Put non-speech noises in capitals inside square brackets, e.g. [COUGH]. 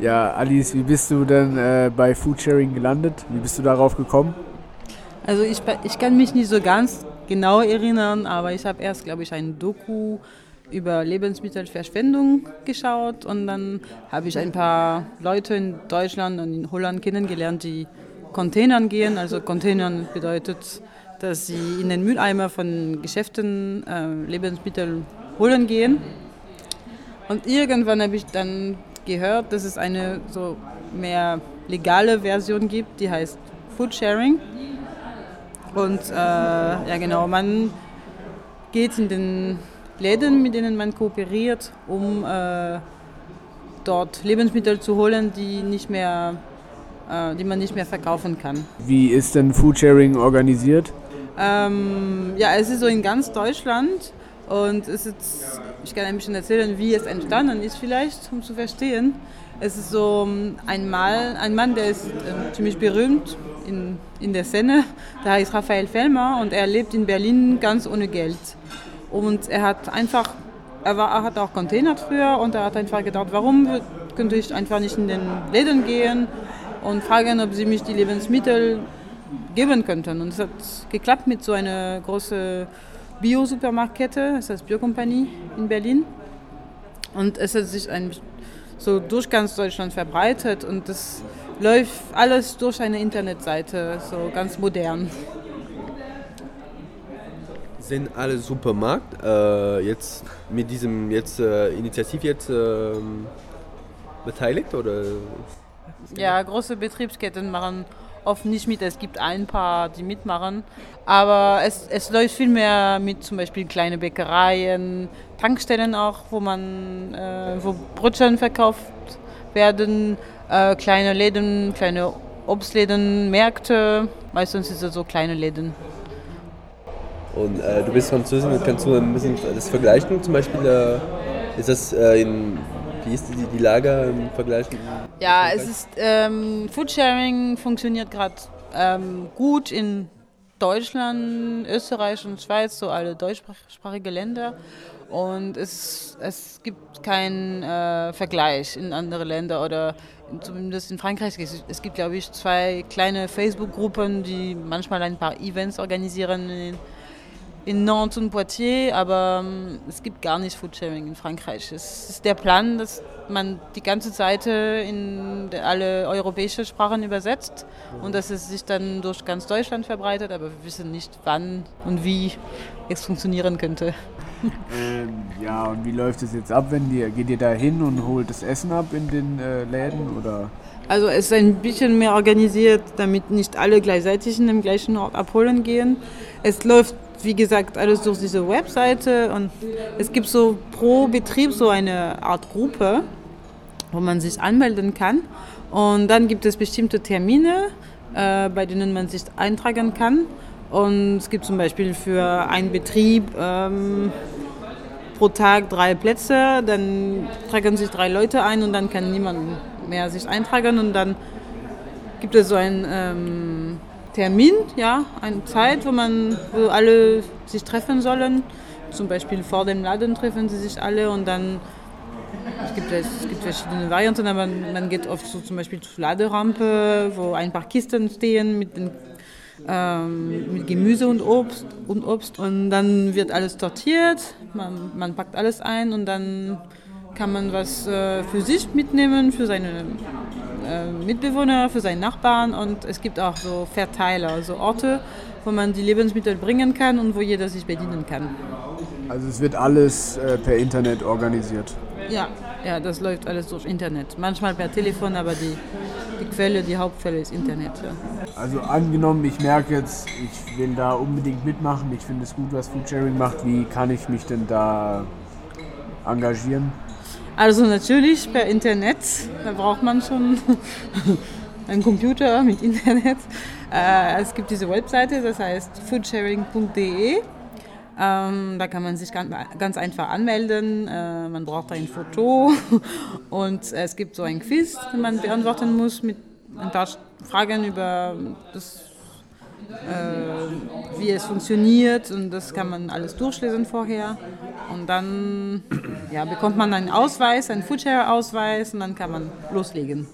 Ja, Alice, wie bist du denn äh, bei Foodsharing gelandet? Wie bist du darauf gekommen? Also ich, ich kann mich nicht so ganz genau erinnern, aber ich habe erst, glaube ich, ein Doku über Lebensmittelverschwendung geschaut und dann habe ich ein paar Leute in Deutschland und in Holland kennengelernt, die Containern gehen. Also Containern bedeutet, dass sie in den Mülleimer von Geschäften äh, Lebensmittel holen gehen. Und irgendwann habe ich dann gehört, dass es eine so mehr legale Version gibt, die heißt Foodsharing. Und äh, ja genau, man geht in den Läden, mit denen man kooperiert, um äh, dort Lebensmittel zu holen, die, nicht mehr, äh, die man nicht mehr verkaufen kann. Wie ist denn Foodsharing organisiert? Ähm, ja, es ist so in ganz Deutschland und es ist, ich kann ein bisschen erzählen, wie es entstanden ist vielleicht, um zu verstehen. Es ist so ähm, ein, Mal, ein Mann, der ist äh, ziemlich berühmt in, in der Szene. Der heißt Raphael Fellmer und er lebt in Berlin ganz ohne Geld. Und er hat einfach, er, war, er hat auch Container früher und er hat einfach gedacht, warum könnte ich einfach nicht in den Läden gehen und fragen, ob sie mich die Lebensmittel geben könnten. Und es hat geklappt mit so einer großen Bio-Supermarktkette, das heißt Biokompanie in Berlin. Und es hat sich ein, so durch ganz Deutschland verbreitet und das läuft alles durch eine Internetseite, so ganz modern. Sind alle Supermarkt äh, jetzt mit diesem jetzt äh, Initiativ jetzt äh, beteiligt oder? Ja, große Betriebsketten machen oft nicht mit. Es gibt ein paar, die mitmachen. Aber es, es läuft viel mehr mit zum Beispiel kleine Bäckereien, Tankstellen auch, wo man äh, wo Brötchen verkauft werden, äh, kleine Läden, kleine Obstläden, Märkte. Meistens sind es so kleine Läden. Und äh, du bist Französin, kannst du ein bisschen das vergleichen? Zum Beispiel äh, ist das äh, in wie ist die, die Lager im Vergleich? Ja, es ist ähm, Foodsharing funktioniert gerade ähm, gut in Deutschland, Österreich und Schweiz, so alle deutschsprachige Länder. Und es, es gibt keinen äh, Vergleich in andere Länder oder zumindest in Frankreich. Es, es gibt, glaube ich, zwei kleine Facebook-Gruppen, die manchmal ein paar Events organisieren in in Nantes und Poitiers, aber ähm, es gibt gar nicht Foodsharing in Frankreich. Es ist der Plan, dass man die ganze Seite in alle europäischen Sprachen übersetzt und dass es sich dann durch ganz Deutschland verbreitet, aber wir wissen nicht, wann und wie es funktionieren könnte. [LAUGHS] Ähm, ja, und wie läuft es jetzt ab, wenn ihr, geht ihr da hin und holt das Essen ab in den äh, Läden oder? Also es ist ein bisschen mehr organisiert, damit nicht alle gleichzeitig in dem gleichen Ort abholen gehen. Es läuft wie gesagt, alles durch diese Webseite und es gibt so pro Betrieb so eine Art Gruppe, wo man sich anmelden kann. Und dann gibt es bestimmte Termine, äh, bei denen man sich eintragen kann. Und es gibt zum Beispiel für einen Betrieb ähm, pro Tag drei Plätze, dann tragen sich drei Leute ein und dann kann niemand mehr sich eintragen. Und dann gibt es so ein ähm, Termin, ja, eine Zeit, wo man, wo alle sich treffen sollen. Zum Beispiel vor dem Laden treffen sie sich alle und dann es gibt, es gibt verschiedene Varianten, aber man geht oft so zum Beispiel zur Laderampe, wo ein paar Kisten stehen mit, den, ähm, mit Gemüse und Obst, und Obst und dann wird alles sortiert, man, man packt alles ein und dann kann man was äh, für sich mitnehmen, für seine äh, Mitbewohner, für seinen Nachbarn und es gibt auch so Verteiler, also Orte, wo man die Lebensmittel bringen kann und wo jeder sich bedienen kann. Also es wird alles äh, per Internet organisiert? Ja, ja, das läuft alles durch Internet. Manchmal per Telefon, aber die, die Quelle, die Hauptquelle ist Internet. Ja. Also angenommen, ich merke jetzt, ich will da unbedingt mitmachen, ich finde es gut, was Foodsharing macht, wie kann ich mich denn da engagieren? Also natürlich per Internet, da braucht man schon [LAUGHS] einen Computer mit Internet. Äh, es gibt diese Webseite, das heißt foodsharing.de. Ähm, da kann man sich ganz, einfach anmelden. Äh, man braucht ein Foto [LAUGHS] und es gibt so ein Quiz, den man beantworten muss mit ein paar Fragen über das äh, wie es funktioniert und das kann man alles durchlesen vorher. Und dann ja, bekommt man einen Ausweis, einen Foodshare-Ausweis und dann kann man loslegen.